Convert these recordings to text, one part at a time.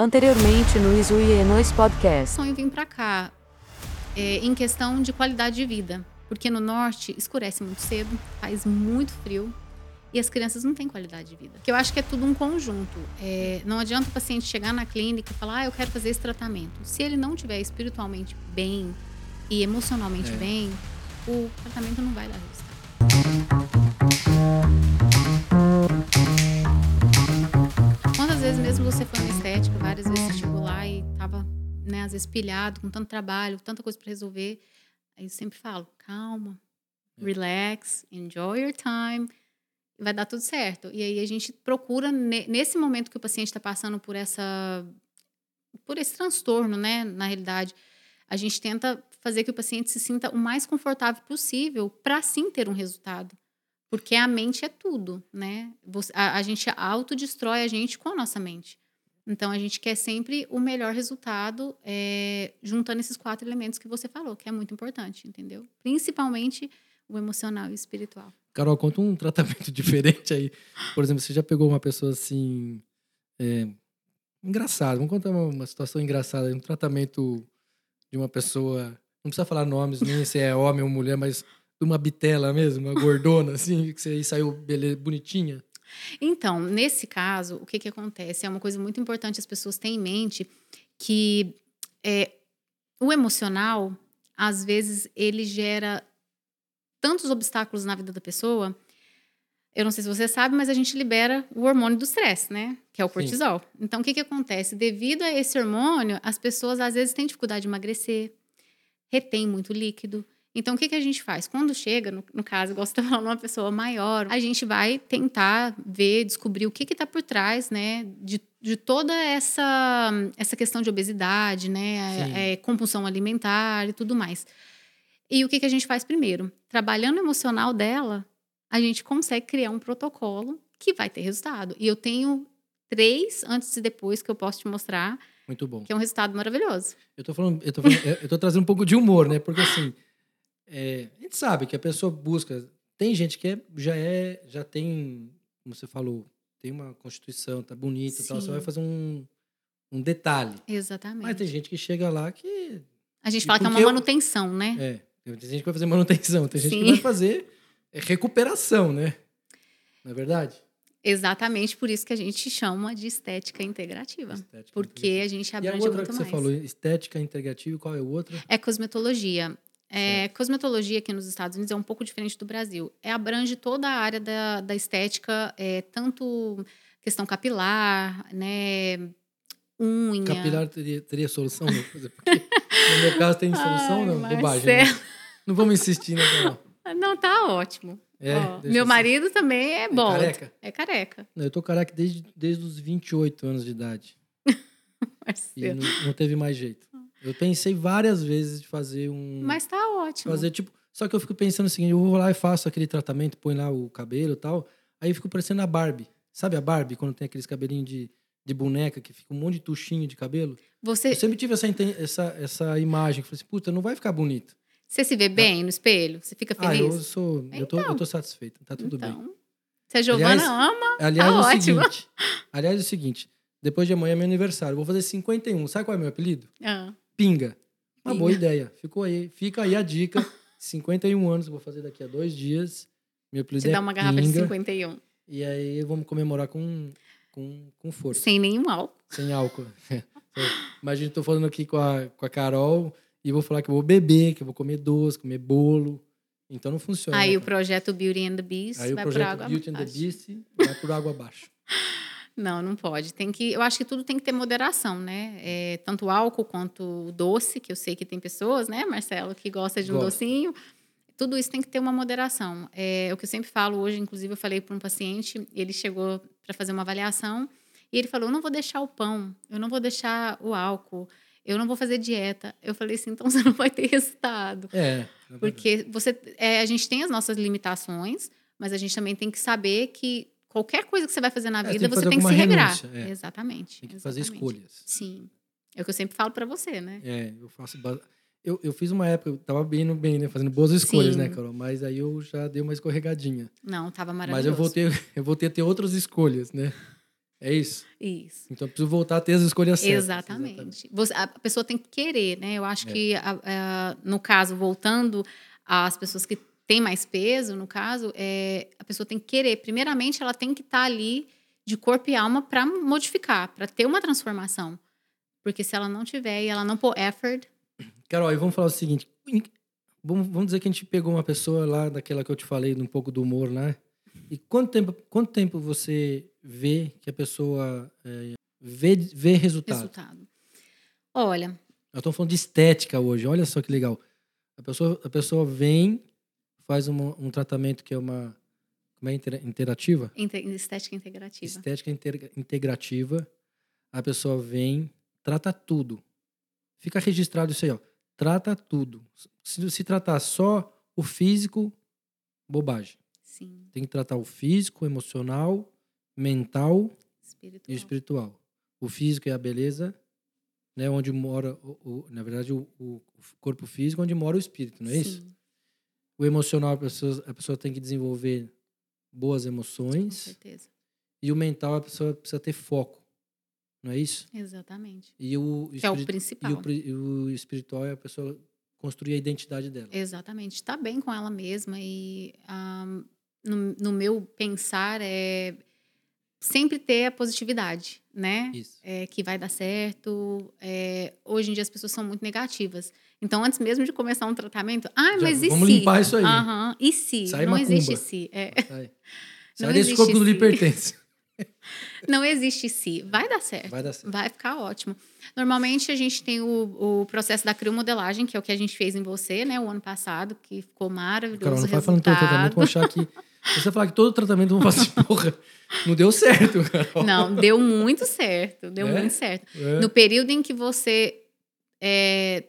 Anteriormente no Isu e Nois Podcast. Sonho vir para cá é, em questão de qualidade de vida. Porque no norte escurece muito cedo, faz muito frio e as crianças não têm qualidade de vida. Que eu acho que é tudo um conjunto. É, não adianta o paciente chegar na clínica e falar, ah, eu quero fazer esse tratamento. Se ele não tiver espiritualmente bem e emocionalmente É. bem, o tratamento não vai dar resultado. Mesmo você foi na estética, várias vezes chegou lá e tava, né, às vezes pilhado, com tanto trabalho, tanta coisa para resolver. Aí eu sempre falo, calma, relax, enjoy your time, vai dar tudo certo. E aí a gente procura, ne- nesse momento que o paciente está passando por essa por esse transtorno, né, na realidade, a gente tenta fazer que o paciente se sinta o mais confortável possível para sim ter um resultado. Porque a mente é tudo, né? A, a gente autodestrói a gente com a nossa mente. Então, a gente quer sempre o melhor resultado, é, juntando esses quatro elementos que você falou, que é muito importante, entendeu? Principalmente o emocional e o espiritual. Carol, conta um tratamento diferente aí. Por exemplo, você já pegou uma pessoa assim. É, engraçada. Vamos contar uma, uma situação engraçada. Um tratamento de uma pessoa. Não precisa falar nomes, nem se é homem ou mulher, mas de uma bitela mesmo, uma gordona, assim, que você aí saiu bele- bonitinha. Então, nesse caso, o que, que acontece? É uma coisa muito importante as pessoas terem em mente que é, o emocional, às vezes, ele gera tantos obstáculos na vida da pessoa. Eu não sei se você sabe, mas a gente libera o hormônio do estresse, né? Que é o Sim. cortisol. Então, o que, que acontece? Devido a esse hormônio, as pessoas às vezes têm dificuldade de emagrecer, retém muito líquido. Então, o que, que a gente faz? Quando chega, no, no caso, igual você está falando, uma pessoa maior, a gente vai tentar ver, descobrir o que está por trás, né, de, de toda essa, essa questão de obesidade, né, Sim. é, compulsão alimentar e tudo mais. E o que, que a gente faz primeiro? Trabalhando o emocional dela, a gente consegue criar um protocolo que vai ter resultado. E eu tenho três antes e depois que eu posso te mostrar, Muito bom. que é um resultado maravilhoso. Eu tô falando, eu tô, falando- eu tô trazendo um pouco de humor, né? Porque assim, é, a gente sabe que a pessoa busca. Tem gente que é, já é, já tem, como você falou, tem uma constituição, tá bonita e tal. Você Sim. vai fazer um, um detalhe. Exatamente. Mas tem gente que chega lá que. A gente fala que é uma porque eu- manutenção, né? É, tem gente que vai fazer manutenção, tem gente que Sim. vai fazer é, recuperação, né? Não é verdade? Exatamente por isso que a gente chama de estética integrativa. Estética Porque a gente integrativa. E a abrange outra muito que você mais. falou, estética integrativa, qual é o outro? É cosmetologia. É, cosmetologia aqui nos Estados Unidos é um pouco diferente do Brasil. É, abrange toda a área da, da estética, é, tanto questão capilar, né? Unha. Capilar teria, teria solução? Não? Porque no meu caso tem solução, Ai, não? Bobagem. né? Marcelo. Não vamos insistir, né, Carol? Não, tá ótimo. É, Ó, meu assim. marido também é bom. careca? É careca. Não, eu tô careca desde, desde os 28 anos de idade. E Marcelo. não, não teve mais jeito. Eu pensei várias vezes de fazer um. Mas tá ótimo. Fazer tipo. Só que eu fico pensando o seguinte: eu vou lá e faço aquele tratamento, põe lá o cabelo e tal. Aí eu fico parecendo a Barbie. Sabe a Barbie, quando tem aqueles cabelinhos de, de boneca que fica um monte de tuchinho de cabelo? Você, Eu sempre tive essa, essa, essa imagem. que Falei assim, puta, não vai ficar bonito. você se vê bem no espelho? Você fica Ah, feliz? eu sou. Eu tô, eu tô satisfeito, tá tudo bem. então, se a Giovana Aliás- ama, Aliás, tá é o ótimo. seguinte. Aliás, é o seguinte. Depois de amanhã é meu aniversário. eu Vou fazer 51. Sabe qual é meu apelido? Ah, Pinga. Uma Pinga. boa ideia. Ficou aí. Fica aí a dica. 51 anos, vou fazer daqui a dois dias. Meu apelido te é dá uma garrafa de Pinga. 51. E aí vamos comemorar com, com, com força. Sem nenhum álcool. Sem álcool. Imagina, eu tô falando aqui com a, com a Carol e vou falar que eu vou beber, que eu vou comer doce, comer bolo. Então não funciona. Aí o projeto Beauty and the Beast Aí o vai por projeto água Beauty and the. Beast vai por água abaixo. Não, não pode. Tem que, eu acho que tudo tem que ter moderação, né? É, tanto o álcool quanto o doce, que eu sei que tem pessoas, né, Marcelo, que gosta de um Gosto. docinho. Tudo isso tem que ter uma moderação. É o que eu sempre falo hoje, inclusive eu falei para um paciente, ele chegou para fazer uma avaliação e ele falou: "Eu não vou deixar o pão, eu não vou deixar o álcool, eu não vou fazer dieta". Eu falei assim: "Então você não vai ter resultado". É. verdade. Porque você, é, a gente tem as nossas limitações, mas a gente também tem que saber que qualquer coisa que você vai fazer na É, tem vida, que você fazer tem que se regrar. é. Exatamente. Tem que fazer exatamente. escolhas. Sim. É o que eu sempre falo pra você, né? É, eu faço. Eu, eu fiz uma época, eu tava bem bem, né? Fazendo boas escolhas, Sim. né, Carol? Mas aí eu já dei uma escorregadinha. Não, tava Mas maravilhoso. eu voltei, eu voltei a ter outras escolhas, né? É isso? Isso. Então eu preciso voltar a ter as escolhas certas. Exatamente. Você- a pessoa tem que querer, né? Eu acho É. que, a- a- no caso, voltando às pessoas que têm mais peso, no caso, é, a pessoa tem que querer. Primeiramente, ela tem que estar ali de corpo e alma para modificar, para ter uma transformação. Porque se ela não tiver e ela não pôr effort, Carol, e vamos falar o seguinte. Vamos, vamos dizer que a gente pegou uma pessoa lá, daquela que eu te falei, um pouco do humor lá. E quanto tempo, quanto tempo você vê que a pessoa é, vê, vê resultado? resultado. Olha, Nós estamos falando de estética hoje. Olha só que legal. A pessoa, a pessoa vem, faz uma- um tratamento que é uma. Como é intera- interativa? inte- estética integrativa. Estética integ- integrativa. A pessoa vem, trata tudo. Fica registrado isso aí, ó. Trata tudo. Se, se tratar só o físico, bobagem. Sim, Tem que tratar o físico, o emocional, mental espiritual. e o espiritual. O físico é a beleza, né? Onde mora, o, o- na verdade, o, o corpo físico, onde mora o espírito, não é isso? O emocional, a pessoa, a pessoa tem que desenvolver boas com emoções. certeza. E o mental, a pessoa precisa ter foco, não é isso? Exatamente. E o, Que é o principal. e o, e o espiritual é a pessoa construir a identidade dela. Exatamente. Está bem com ela mesma e ah, no, no meu pensar é sempre ter a positividade, né? Isso. É, que vai dar certo. É, hoje em dia as pessoas são muito negativas. Então, antes mesmo de começar um tratamento, ah, Já mas e vamos se? limpar isso aí. Aham, e se? Sai não macumba. existe se. É, Sai, Não Sai desse existe corpo que não lhe se. pertence. não existe se. Vai dar certo. Vai dar certo. Vai ficar ótimo. Normalmente a gente tem o, o processo da criomodelagem, que é o que a gente fez em você, né, o ano passado, que ficou maravilhoso. Carol, não vai falando todo tratamento, vão achar que. Você falar que todo tratamento vão fazer, porra, não deu certo, Carol. Não, deu muito certo. Deu É? muito certo. É. No período em que você é,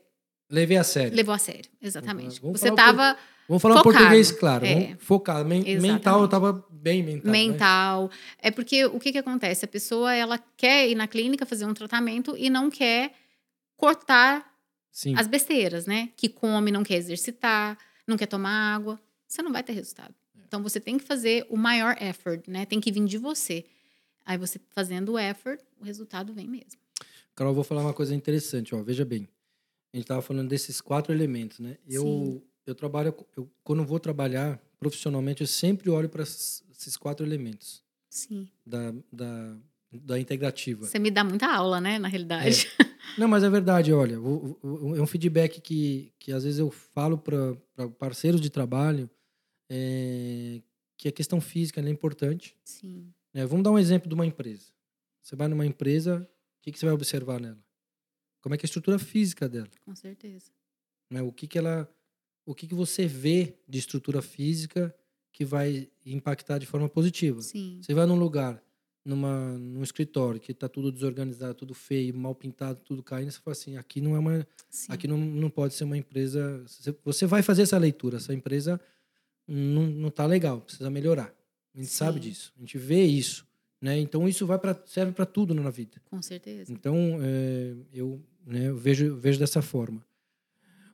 Levei a sério. levou a sério, exatamente. Vamos você estava Vamos falar Focado. um português, claro. É. Focar. Men- Exatamente. mental, eu tava bem mental. né? mental. É porque o que, que acontece? A pessoa ela quer ir na clínica fazer um tratamento e não quer cortar Sim. as besteiras, né? Que come, não quer exercitar, não quer tomar água. Você não vai ter resultado. Então você tem que fazer o maior effort, né? Tem que vir de você. Aí você fazendo o effort, o resultado vem mesmo. Carol, eu vou falar uma coisa interessante, ó. Veja bem. A gente tava falando desses quatro elementos, né? Eu, Sim. eu trabalho, eu, quando vou trabalhar profissionalmente, eu sempre olho para esses quatro elementos Sim. da, da, da integrativa. Você me dá muita aula, né? Na realidade. Não, mas é verdade, olha, é um feedback que, que às vezes eu falo para parceiros de trabalho é, que a questão física é importante. Sim. né? Vamos dar um exemplo de uma empresa. Você vai numa empresa, o que, que você vai observar nela? Como é que é a estrutura física dela? Com certeza. né? O que que ela, o que que você vê de estrutura física que vai impactar de forma positiva? Sim. Você vai num lugar, numa, num escritório que está tudo desorganizado, tudo feio, mal pintado, tudo caindo, você fala assim, aqui não é uma, Sim. aqui não, não pode ser uma empresa. Você vai fazer essa leitura, essa empresa não, não tá legal, precisa melhorar. A gente sabe Sim. disso, a gente vê isso, né? Então isso vai para serve para tudo na vida. Com certeza. Então, é, eu, né, eu vejo, vejo dessa forma.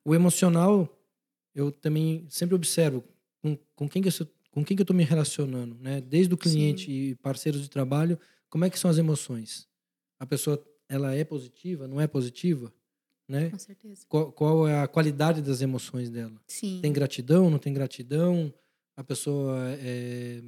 O emocional, eu também sempre observo com, com quem que eu com quem que eu estou me relacionando, né? Desde o cliente e parceiros de trabalho, como é que são as emoções? A pessoa, ela é positiva, não é positiva, né? Com certeza. Qual, qual é a qualidade das emoções dela? Sim. Tem gratidão, não tem gratidão? A pessoa é,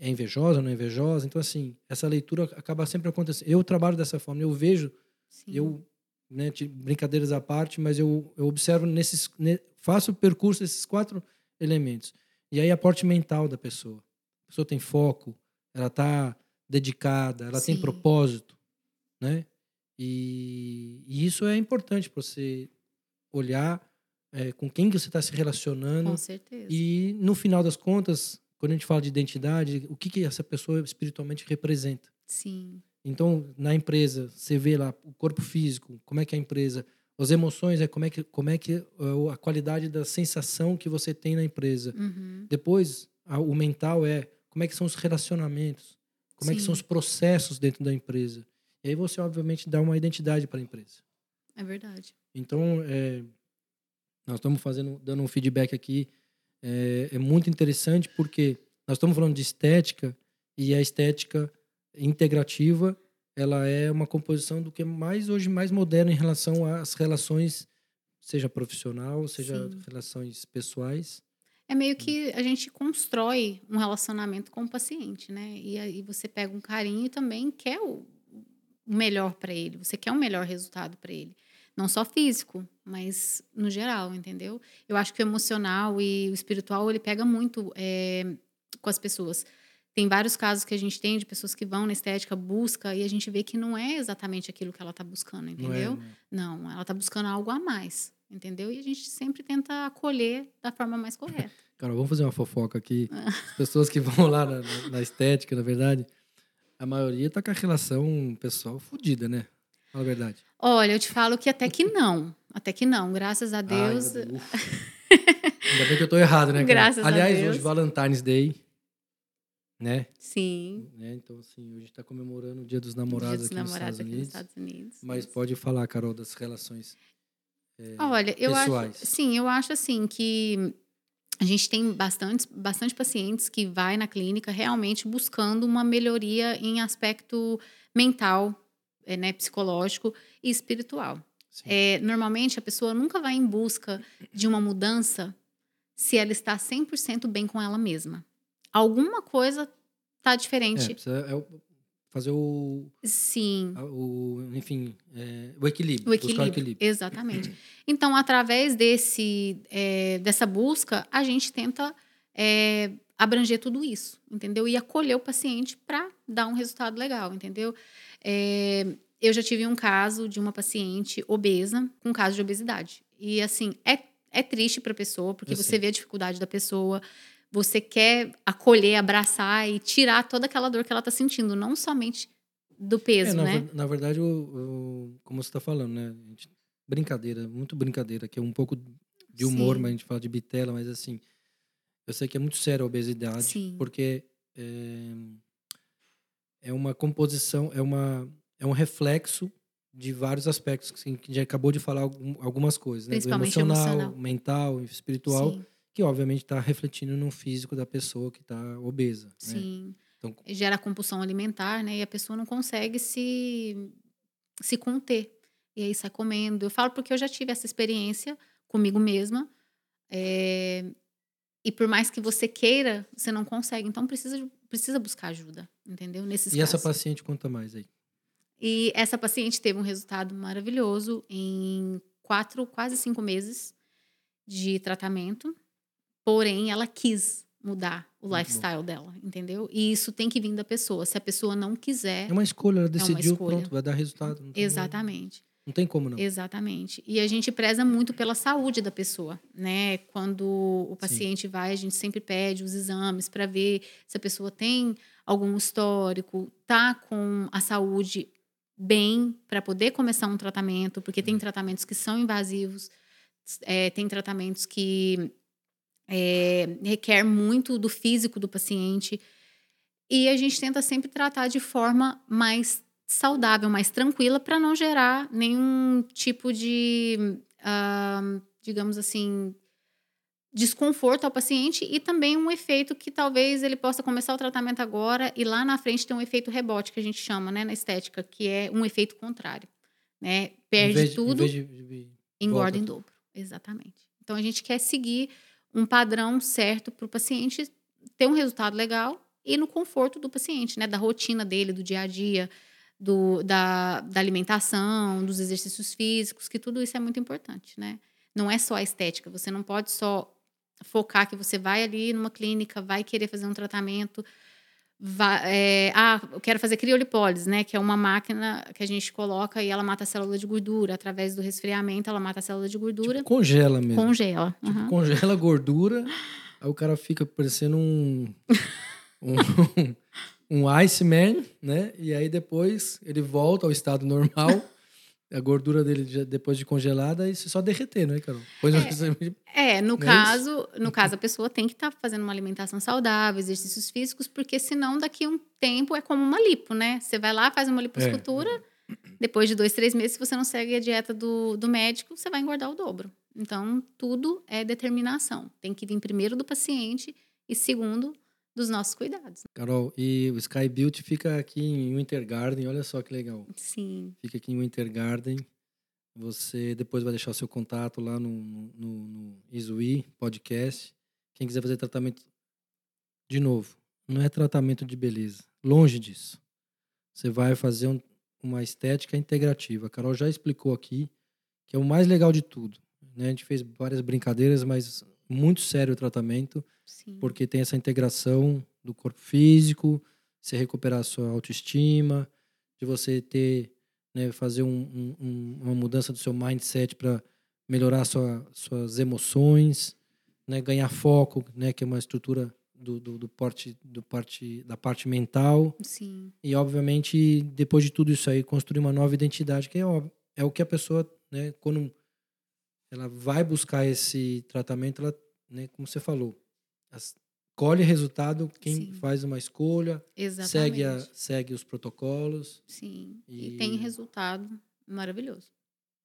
é invejosa, não é invejosa? Então, assim, essa leitura acaba sempre acontecendo. Eu trabalho dessa forma, eu vejo Sim. eu né, brincadeiras à parte, mas eu, eu observo nesses, ne- faço o percurso desses quatro elementos. E aí a parte mental da pessoa. A pessoa tem foco, ela está dedicada, ela tem Sim. propósito, né? E, e isso é importante para você olhar é, com quem que você está se relacionando Com certeza. e no final das contas, quando a gente fala de identidade, o que que essa pessoa espiritualmente representa? Sim. Então, na empresa, você vê lá o corpo físico, como é que é a empresa, as emoções, é como é que, como é que a qualidade da sensação que você tem na empresa. Uhum. Depois, a- o mental é como é que são os relacionamentos, como é que Sim. são os processos dentro da empresa. E aí você, obviamente, dá uma identidade para a empresa. É verdade. Então, é, nós estamos fazendo, dando um feedback aqui, é, é muito interessante porque nós estamos falando de estética e a estética integrativa, ela é uma composição do que é mais hoje mais moderno em relação às relações, seja profissional, seja Sim. relações pessoais. É meio que a gente constrói um relacionamento com o paciente, né? E aí você pega um carinho e também quer o o melhor para ele. Você quer um melhor resultado para ele. Não só físico, mas no geral, entendeu? Eu acho que o emocional e o espiritual, ele pega muito é, com as pessoas. Tem vários casos que a gente tem de pessoas que vão na estética, busca, e a gente vê que não é exatamente aquilo que ela está buscando, Não é, entendeu? né? Não, ela está buscando algo a mais, entendeu? E a gente sempre tenta acolher da forma mais correta. Cara, vamos fazer uma fofoca aqui. As pessoas que vão lá na- na estética, na verdade, a maioria tá com a relação pessoal fodida, né? Fala a verdade. Olha, eu te falo que até que não. Até que não, graças a Deus. Ai, ainda, bem, ufa. Ainda bem que eu tô errado, né? cara? Graças a Aliás, Deus. hoje Valentine's Day, né? Sim. né? Então, assim, hoje tá comemorando o Dia dos Dia Namorados dos aqui nos namorados Estados aqui nos. Estados Unidos. Mas pode falar, Carol, das relações. é, Olha, eu pessoais. acho, sim, eu acho assim que a gente tem bastante, bastante pacientes que vai na clínica realmente buscando uma melhoria em aspecto mental, eh, né, psicológico e espiritual. É, normalmente a pessoa nunca vai em busca de uma mudança se ela está 100% bem com ela mesma. Alguma coisa tá É, diferente. é o- fazer o, Sim. o enfim, é, o equilíbrio. O equilíbrio. o equilíbrio. Exatamente. Então, através desse, é, dessa busca, a gente tenta é, abranger tudo isso, entendeu? E acolher o paciente para dar um resultado legal, entendeu? É, eu já tive um caso de uma paciente obesa com caso de obesidade. E, assim, é, é triste para a pessoa, porque Eu você sei. vê a dificuldade da pessoa, você quer acolher, abraçar e tirar toda aquela dor que ela está sentindo, não somente do peso, É, na, né? na verdade, o, o- como você está falando, né? gente- brincadeira, muito brincadeira, que é um pouco de humor, Sim. mas a gente fala de bitela, mas assim, eu sei que é muito sério a obesidade, Sim. porque é, é uma composição, é, uma, é um reflexo de vários aspectos, assim, que a gente acabou de falar algum- algumas coisas, né? Do Principalmente emocional, emocional. mental, espiritual, Sim. Que obviamente está refletindo no físico da pessoa que está obesa. Né? Sim. Então- Gera compulsão alimentar, né? E a pessoa não consegue se, se conter. E aí sai comendo. Eu falo porque eu já tive essa experiência comigo mesma. é, E por mais que você queira, você não consegue. Então precisa, precisa buscar ajuda, entendeu? Nesses E essa casos. paciente conta mais aí. E essa paciente teve um resultado maravilhoso em quatro, quase cinco meses de tratamento. Porém, ela quis mudar o lifestyle dela, entendeu? E isso tem que vir da pessoa. Se a pessoa não quiser, É uma escolha, ela decidiu, escolha. pronto, vai dar resultado. Não exatamente. Não tem como não. Exatamente. E a gente preza muito pela saúde da pessoa, né? Quando o paciente vai, a gente sempre pede os exames para ver se a pessoa tem algum histórico, tá com a saúde bem para poder começar um tratamento, porque tem tratamentos que são invasivos, é, tem tratamentos que é, requer muito do físico do paciente. E a gente tenta sempre tratar de forma mais saudável, mais tranquila, para não gerar nenhum tipo de, ah, digamos assim, desconforto ao paciente e também um efeito que talvez ele possa começar o tratamento agora e lá na frente ter um efeito rebote, que a gente chama, né, na estética, que é um efeito contrário, né? Em Perde de- tudo, Em de, de- engorda volta em dobro. Exatamente. Então a gente quer seguir um padrão certo para o paciente ter um resultado legal e no conforto do paciente, né? Da rotina dele, do dia a dia, do, da, da alimentação, dos exercícios físicos, que tudo isso é muito importante, né? Não é só a estética. Você não pode só focar que você vai ali numa clínica, vai querer fazer um tratamento. É, ah, eu quero fazer criolipólise, né? Que é uma máquina que a gente coloca e ela mata a célula de gordura. Através do resfriamento, ela mata a célula de gordura. Tipo, congela mesmo. congela. Tipo, Uhum. congela a gordura, aí o cara fica parecendo um. um, um Iceman, né? E aí depois ele volta ao estado normal. A gordura dele, já- depois de congelada, e só derreter, né, Carol? Pois É, no Não é caso, no caso a pessoa tem que estar fazendo uma alimentação saudável, exercícios físicos, porque senão daqui a um tempo é como uma lipo, né? Você vai lá, faz uma liposcultura, depois de dois, três meses, se você não segue a dieta do, do médico, você vai engordar o dobro. Então, tudo é determinação. Tem que vir primeiro do paciente e segundo dos nossos cuidados. Carol, e o Sky Beauty fica aqui em Winter Garden, olha só que legal. Sim, Fica aqui em Winter Garden. Você depois vai deixar o seu contato lá no, no, no Isui Podcast. Quem quiser fazer tratamento, de novo, não é tratamento de beleza. Longe disso. Você vai fazer um- uma estética integrativa. A Carol já explicou aqui que é o mais legal de tudo. né? A gente fez várias brincadeiras, mas muito sério o tratamento sim. porque tem essa integração do corpo físico, você recuperar a sua autoestima, de você ter, né, fazer um- um- um- uma mudança do seu mindset para melhorar sua, suas emoções, né, ganhar foco, né, que é uma estrutura do, do, do porte, do parte, da parte mental. Sim, E, obviamente, depois de tudo isso aí, construir uma nova identidade, que é, óbvio, é o que a pessoa, né, quando ela vai buscar esse tratamento, ela, né, como você falou, as- colhe resultado quem Sim. faz uma escolha, exatamente. segue, a, segue os protocolos. Sim, e... E- tem resultado maravilhoso.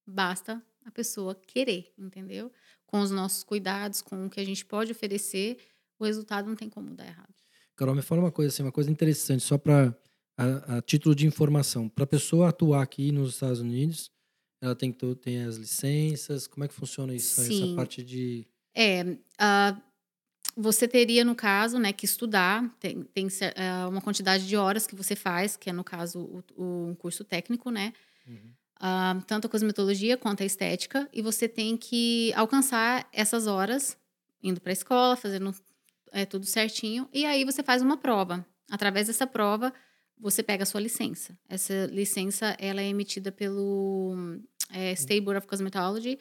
Basta a pessoa querer, entendeu? Com os nossos cuidados, com o que a gente pode oferecer, o resultado não tem como dar errado. Carol, me fala uma coisa assim, uma coisa interessante, só para a, a título de informação. Para a pessoa atuar aqui nos Estados Unidos, ela tem que ter tem as licenças. Como é que funciona isso? Essa Sim. parte de É, ah, você teria, no caso, né, que estudar, tem, tem ah, uma quantidade de horas que você faz, que é, no caso, o, o- um curso técnico, né? Uhum. ah, tanto a cosmetologia quanto a estética, e você tem que alcançar essas horas indo para a escola, fazendo é, tudo certinho, e aí você faz uma prova. Através dessa prova, você pega a sua licença. Essa licença ela é emitida pelo é, State Board of Cosmetology,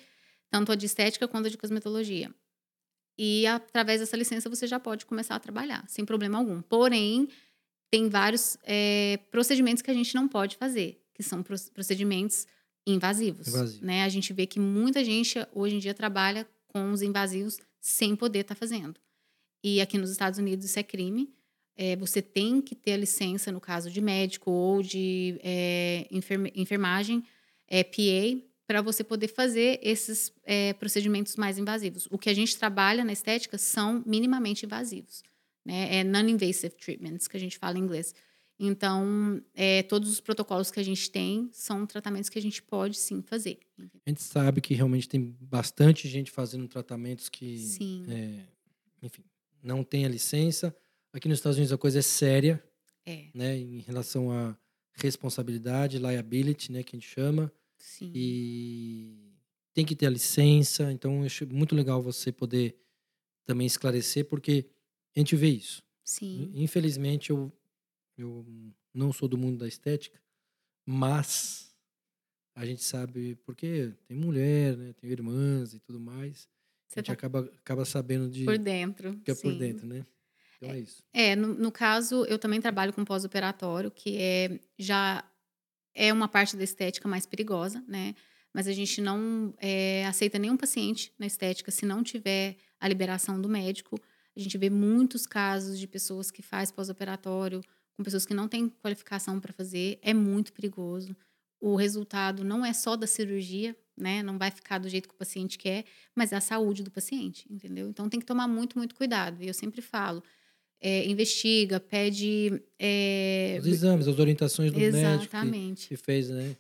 tanto a de estética quanto a de cosmetologia. E através dessa licença você já pode começar a trabalhar, sem problema algum. Porém, tem vários é, procedimentos que a gente não pode fazer, que são pro- procedimentos invasivos. Invasivo. Né? A gente vê que muita gente hoje em dia trabalha com os invasivos sem poder estar fazendo. E aqui nos Estados Unidos isso é crime. É, você tem que ter a licença, no caso de médico ou de é, enferme- enfermagem, é, PA, para você poder fazer esses é, procedimentos mais invasivos. O que a gente trabalha na estética são minimamente invasivos. Né? É non-invasive treatments, que a gente fala em inglês. Então, é, todos os protocolos que a gente tem são tratamentos que a gente pode sim fazer. A gente sabe que realmente tem bastante gente fazendo tratamentos que, é, enfim, não tem a licença. Aqui nos Estados Unidos a coisa é séria, É, né, em relação à responsabilidade, liability, né, que a gente chama, sim. e tem que ter a licença. Então, eu acho muito legal você poder também esclarecer, porque a gente vê isso. Sim. Infelizmente, eu, eu não sou do mundo da estética, mas a gente sabe, porque tem mulher, né, tem irmãs e tudo mais, a Você gente tá acaba, acaba sabendo de por dentro. que é por sim. dentro, né? Então é, isso. É, no, no caso, eu também trabalho com pós-operatório, que é já é uma parte da estética mais perigosa, né? Mas a gente não é, aceita nenhum paciente na estética se não tiver a liberação do médico. A gente vê muitos casos de pessoas que faz pós-operatório com pessoas que não têm qualificação para fazer. É muito perigoso. O resultado não é só da cirurgia, né? Não vai ficar do jeito que o paciente quer, mas é a saúde do paciente, entendeu? Então tem que tomar muito, muito cuidado. E eu sempre falo, é, investiga, pede. é, Os exames, as orientações do médico que, exatamente. que fez, né?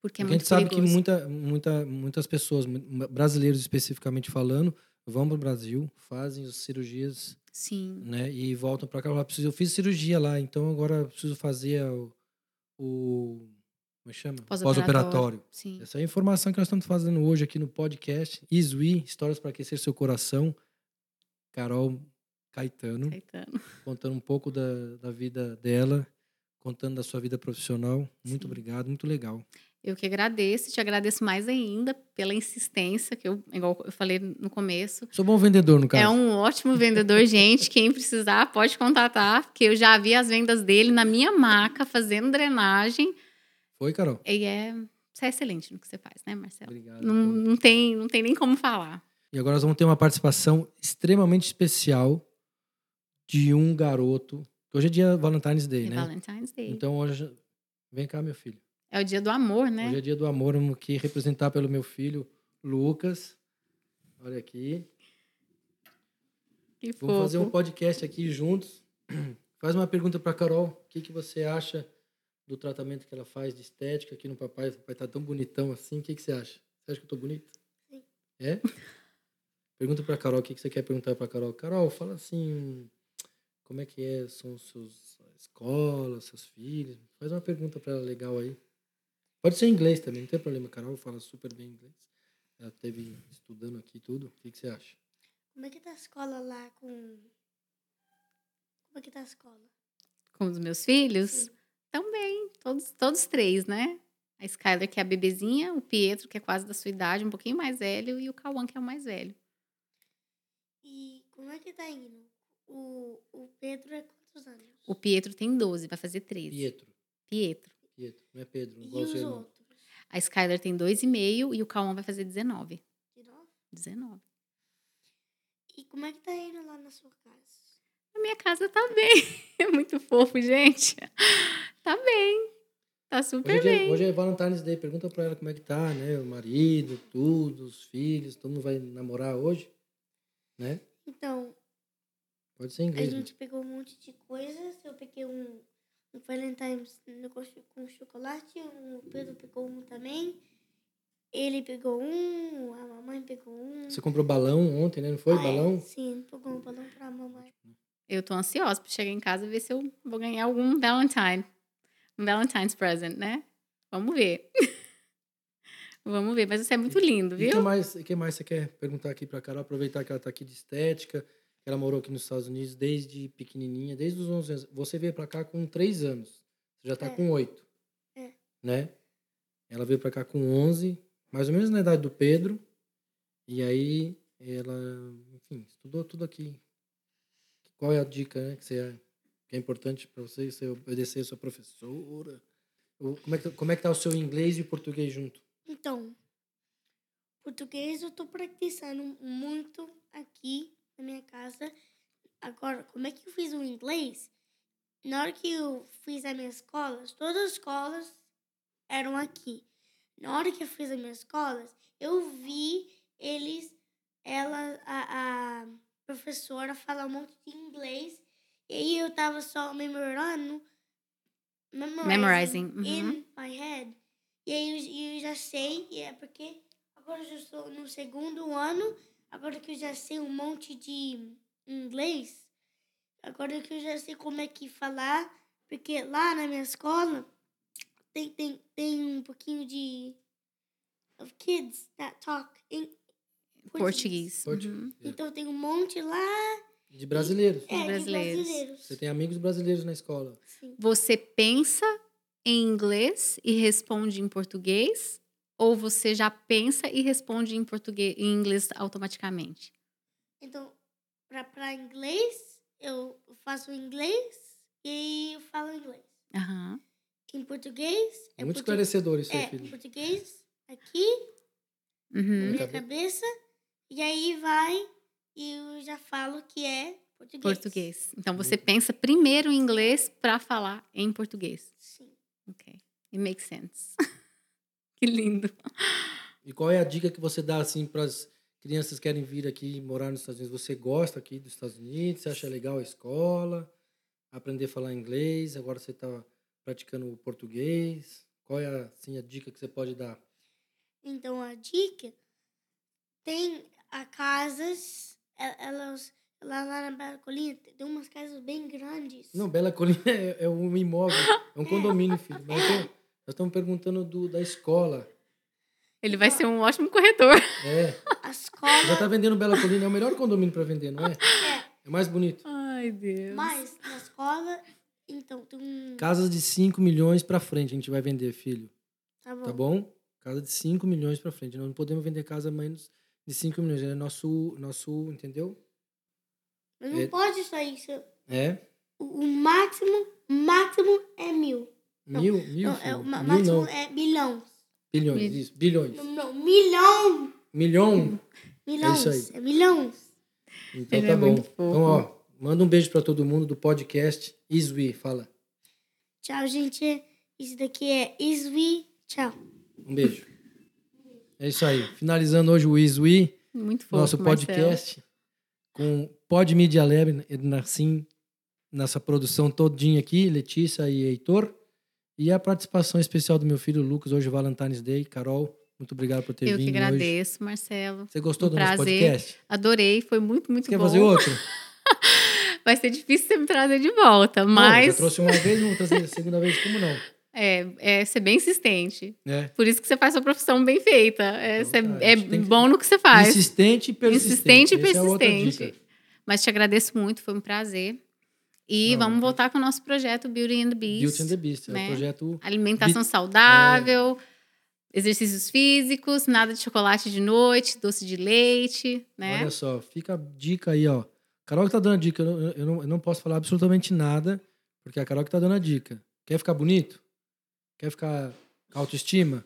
Porque é Porque a muito gente sabe que perigoso. muita, muita, muitas pessoas, brasileiros especificamente falando, vão para o Brasil, fazem as cirurgias Sim, né? E voltam para cá. Eu, preciso, eu fiz cirurgia lá, então agora preciso fazer o. o como é que chama? Pós-operatório. Sim. Essa é a informação que nós estamos fazendo hoje aqui no podcast. Isui, Histórias para Aquecer Seu Coração. Carol Caetano, Caetano. contando um pouco da, da vida dela, contando da sua vida profissional. Muito Sim. obrigado, muito legal. Eu que agradeço, te agradeço mais ainda pela insistência, que eu, igual eu falei no começo. Sou bom vendedor, no caso. É um ótimo vendedor, gente. Quem precisar pode contatar, porque eu já vi as vendas dele na minha maca, fazendo drenagem. Foi, Carol? E é, você é excelente no que você faz, né, Marcelo? Obrigado. Não, não, tem, não tem nem como falar. E agora nós vamos ter uma participação extremamente especial de um garoto. Hoje é dia Valentine's Day, É né? Valentine's Day. Então hoje. Vem cá, meu filho. É o dia do amor, né? Hoje é dia do amor, vamos aqui representar pelo meu filho, Lucas. Olha aqui. Que Vamos fazer um fofo. podcast aqui juntos. Faz uma pergunta pra Carol. O que, que você acha do tratamento que ela faz de estética aqui no papai? O papai tá tão bonitão assim. O que, que você acha? Você acha que eu tô bonito? Sim. É? Pergunta pra Carol o que, que você quer perguntar pra Carol. Carol, fala assim. Como é que é? São suas escolas, seus filhos? Faz uma pergunta pra ela legal aí. Pode ser em inglês também, não tem problema. Carol fala super bem inglês. Ela teve estudando aqui tudo. O que, que você acha? Como é que tá a escola lá com. Como é que tá a escola? Com os meus filhos? Sim. Também, todos, todos três, né? A Skyler, que é a bebezinha, o Pietro, que é quase da sua idade, um pouquinho mais velho, e o Cauã, que é o mais velho. E como é que tá indo? O, o Pedro é quantos anos? O Pietro tem 12, vai fazer 13. Pietro. Pietro. Pietro, não é Pedro. E Igual os irmão. outros? A Skyler tem 2,5 e o Cauã vai fazer 19. De novo? 19. E como é que tá indo lá na sua casa? A minha casa tá bem. É muito fofo, gente. Tá bem. Tá super Hoje é, bem. hoje é Valentine's Day. Pergunta pra ela como é que tá, né? O marido, tudo, os filhos. Todo mundo vai namorar hoje, né? Então, Pode ser em a inglês. gente pegou um monte de coisas. Eu peguei um, um Valentine's negócio com chocolate. O Pedro pegou um também. Ele pegou um. A mamãe pegou um. Você comprou balão ontem, né? Não foi? Ah, é? balão? Sim, pegou um balão pra mamãe. Eu tô ansiosa pra chegar em casa e ver se eu vou ganhar algum Valentine. Um Valentine's present, né? Vamos ver. Vamos ver, mas isso é muito lindo, E o que viu? mais, o que mais você quer perguntar aqui pra Carol? Aproveitar que ela tá aqui de estética, ela morou aqui nos Estados Unidos desde pequenininha, desde os 11 anos. Você veio pra cá com 3 anos. Você já tá É. com 8. É. Né? Ela veio pra cá com 11, mais ou menos na idade do Pedro. E aí ela, enfim, estudou tudo aqui. Qual é a dica, né, que você que é importante pra você, você obedecer a sua professora? Como é, que, como é que tá o seu inglês e o português junto? Então, português eu tô praticando muito aqui na minha casa. Agora, como é que eu fiz o inglês? Na hora que eu fiz as minhas escolas, todas as escolas eram aqui. Na hora que eu fiz as minhas escolas, eu vi eles, ela, a, a professora falar um monte de inglês. E aí eu tava só memorando, memorizing, Memorizing, uhum. in my head. E aí eu, eu já sei, e é porque agora eu já estou no segundo ano, agora que eu já sei um monte de inglês, agora que eu já sei como é que falar, porque lá na minha escola tem, tem, tem um pouquinho de of kids that talk in Português. Português. Uhum. Então tem um monte lá De brasileiros. é, brasileiros. de brasileiros. Você tem amigos brasileiros na escola. Sim. Você pensa em inglês e responde em português? Ou você já pensa e responde em português, em inglês automaticamente? Então, para inglês, eu faço inglês e aí eu falo inglês. Aham. Em português, é, Muito portu- esclarecedor isso aí, é em filho. português aqui, na Uhum. minha cabe- cabeça, e aí vai e eu já falo que é português. Português. Então você Muito. pensa primeiro em inglês para falar em português. Sim. Ok. It makes sense. que lindo. E qual é a dica que você dá assim para as crianças que querem vir aqui morar nos Estados Unidos? Você gosta aqui dos Estados Unidos? Você acha legal a escola? Aprender a falar inglês? Agora você está praticando o português? Qual é assim, a dica que você pode dar? Então a dica tem a casas, e- elas lá, lá na Bela Colina tem umas casas bem grandes. Não, Bela Colina é, é um imóvel, é um condomínio, filho. Mas tô- nós estamos perguntando do, da escola. Ele vai ser um ótimo corretor. É, A já escola, está vendendo Bela Colina, é o melhor condomínio para vender, não é? É mais bonito. Ai, Deus. mas na escola, então tem um. Casas de 5 milhões para frente a gente vai vender, filho. Tá bom. Tá bom? Casa de 5 milhões para frente. Nós não podemos vender casa menos de 5 milhões. É nosso, nosso, entendeu? Mas não É- pode só isso. É. O, o máximo, máximo é mil. Não, Mil, mil, Não, é, Mil máximo não. é bilhões. Bilhões, Mil. isso. Bilhões. Não, não, milhão. Milhão. Milhões. isso aí. É milhões. Então Ele tá é bom. Então, ó, manda um beijo para todo mundo do podcast Iswi. Fala. Tchau, gente. Isso daqui é Iswi. Tchau. Um beijo. É isso aí. Finalizando hoje o Iswi, Muito fofo. nosso Marcelo. podcast com Pod Media Lab, Nassim nessa produção todinha aqui, Letícia e Heitor. E a participação especial do meu filho Lucas, hoje Valentine's Day. Carol, muito obrigado por ter Eu vindo que hoje. agradeço, Marcelo. Você gostou Um do nosso prazer. podcast? Adorei, foi muito, muito Você quer bom. fazer outro? Vai ser difícil você me trazer de volta, Não, mas já trouxe uma vez, não vou trazer a segunda vez, como não? é, é ser bem insistente. É. Por isso que você faz sua profissão bem feita. É, Então, é que- bom no que você faz. Insistente e persistente. Insistente e é persistente. dica. Mas te agradeço muito, foi um prazer. E Não, vamos voltar com o nosso projeto Beauty and the Beast. Beauty and the Beast. É né? um projeto... Alimentação Bi- saudável, exercícios físicos, nada de chocolate de noite, doce de leite, né? Olha só, fica a dica aí, ó. Carol que tá dando a dica, eu não, eu não, eu não posso falar absolutamente nada, porque é a Carol que tá dando a dica. Quer ficar bonito? Quer ficar com autoestima?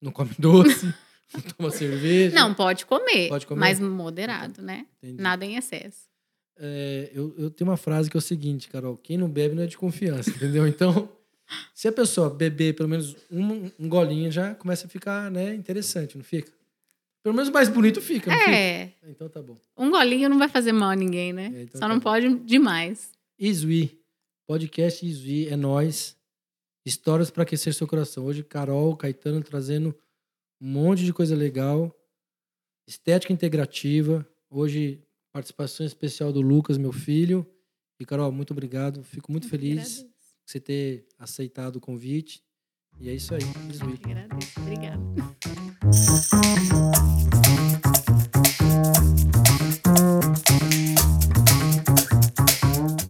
Não come doce, não toma cerveja. Não, pode comer, Pode comer? mas moderado, né? Entendi. Nada em excesso. É, eu, eu tenho uma frase que é o seguinte, Carol: quem não bebe não é de confiança, entendeu? Então, se a pessoa beber pelo menos um, um golinho, já começa a ficar né, interessante, não fica? Pelo menos mais bonito fica, não É, fica? Então tá bom. um golinho não vai fazer mal a ninguém, né? É, então Só tá não bom. pode demais. Isui, podcast Isui, é nós. Histórias para aquecer seu coração. Hoje, Carol, Caetano trazendo um monte de coisa legal. Estética integrativa. Hoje, participação especial do Lucas, meu filho. E, Carol, muito obrigado. Fico muito feliz por você ter aceitado o convite. E é isso aí. Obrigada.